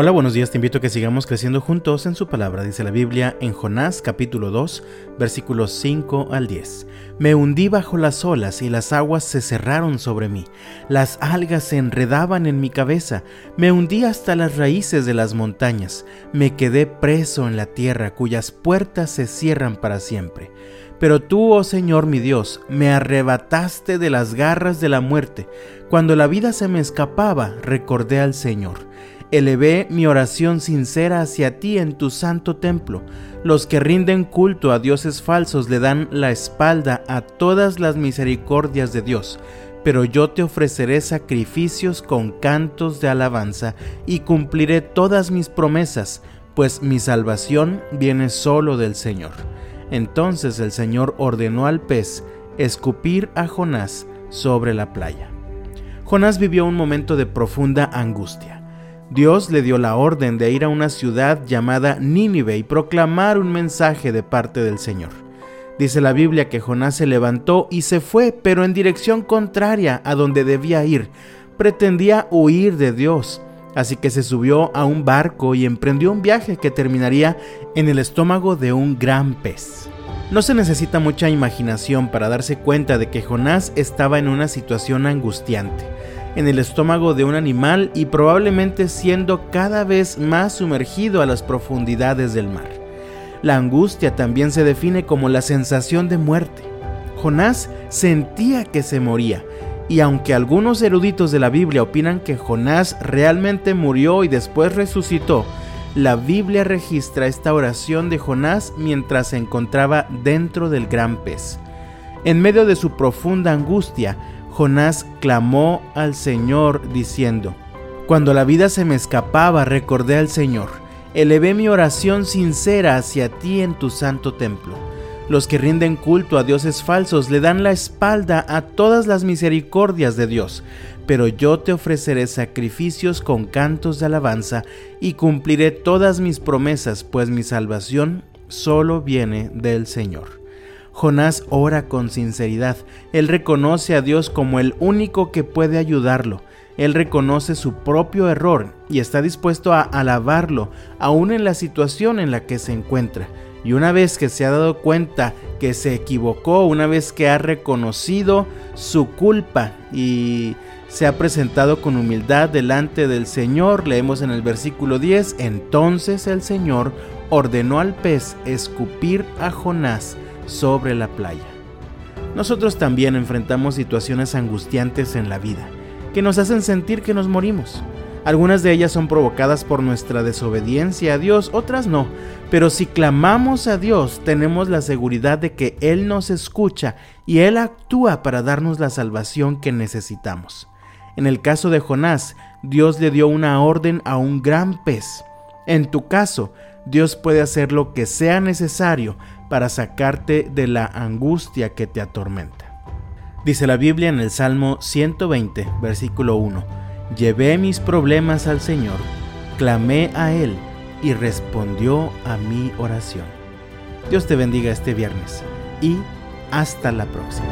Hola, buenos días, te invito a que sigamos creciendo juntos en su palabra, dice la Biblia en Jonás capítulo 2, versículos 5 al 10. Me hundí bajo las olas y las aguas se cerraron sobre mí, las algas se enredaban en mi cabeza, me hundí hasta las raíces de las montañas, me quedé preso en la tierra cuyas puertas se cierran para siempre. Pero tú, oh Señor mi Dios, me arrebataste de las garras de la muerte. Cuando la vida se me escapaba, recordé al Señor elevé mi oración sincera hacia ti en tu santo templo. Los que rinden culto a dioses falsos le dan la espalda a todas las misericordias de Dios. Pero yo te ofreceré sacrificios con cantos de alabanza y cumpliré todas mis promesas, pues mi salvación viene solo del Señor. Entonces el Señor ordenó al pez escupir a Jonás sobre la playa. Jonás vivió un momento de profunda angustia. Dios le dio la orden de ir a una ciudad llamada Nínive y proclamar un mensaje de parte del Señor. Dice la Biblia que Jonás se levantó y se fue, pero en dirección contraria a donde debía ir. Pretendía huir de Dios, así que se subió a un barco y emprendió un viaje que terminaría en el estómago de un gran pez. No se necesita mucha imaginación para darse cuenta de que Jonás estaba en una situación angustiante en el estómago de un animal y probablemente siendo cada vez más sumergido a las profundidades del mar. La angustia también se define como la sensación de muerte. Jonás sentía que se moría, y aunque algunos eruditos de la Biblia opinan que Jonás realmente murió y después resucitó, la Biblia registra esta oración de Jonás mientras se encontraba dentro del gran pez. En medio de su profunda angustia, Jonás clamó al Señor diciendo, Cuando la vida se me escapaba, recordé al Señor, elevé mi oración sincera hacia ti en tu santo templo. Los que rinden culto a dioses falsos le dan la espalda a todas las misericordias de Dios, pero yo te ofreceré sacrificios con cantos de alabanza y cumpliré todas mis promesas, pues mi salvación solo viene del Señor. Jonás ora con sinceridad. Él reconoce a Dios como el único que puede ayudarlo. Él reconoce su propio error y está dispuesto a alabarlo, aún en la situación en la que se encuentra. Y una vez que se ha dado cuenta que se equivocó, una vez que ha reconocido su culpa y se ha presentado con humildad delante del Señor, leemos en el versículo 10, entonces el Señor ordenó al pez escupir a Jonás sobre la playa. Nosotros también enfrentamos situaciones angustiantes en la vida, que nos hacen sentir que nos morimos. Algunas de ellas son provocadas por nuestra desobediencia a Dios, otras no. Pero si clamamos a Dios, tenemos la seguridad de que Él nos escucha y Él actúa para darnos la salvación que necesitamos. En el caso de Jonás, Dios le dio una orden a un gran pez. En tu caso, Dios puede hacer lo que sea necesario para sacarte de la angustia que te atormenta. Dice la Biblia en el Salmo 120, versículo 1, Llevé mis problemas al Señor, clamé a Él y respondió a mi oración. Dios te bendiga este viernes y hasta la próxima.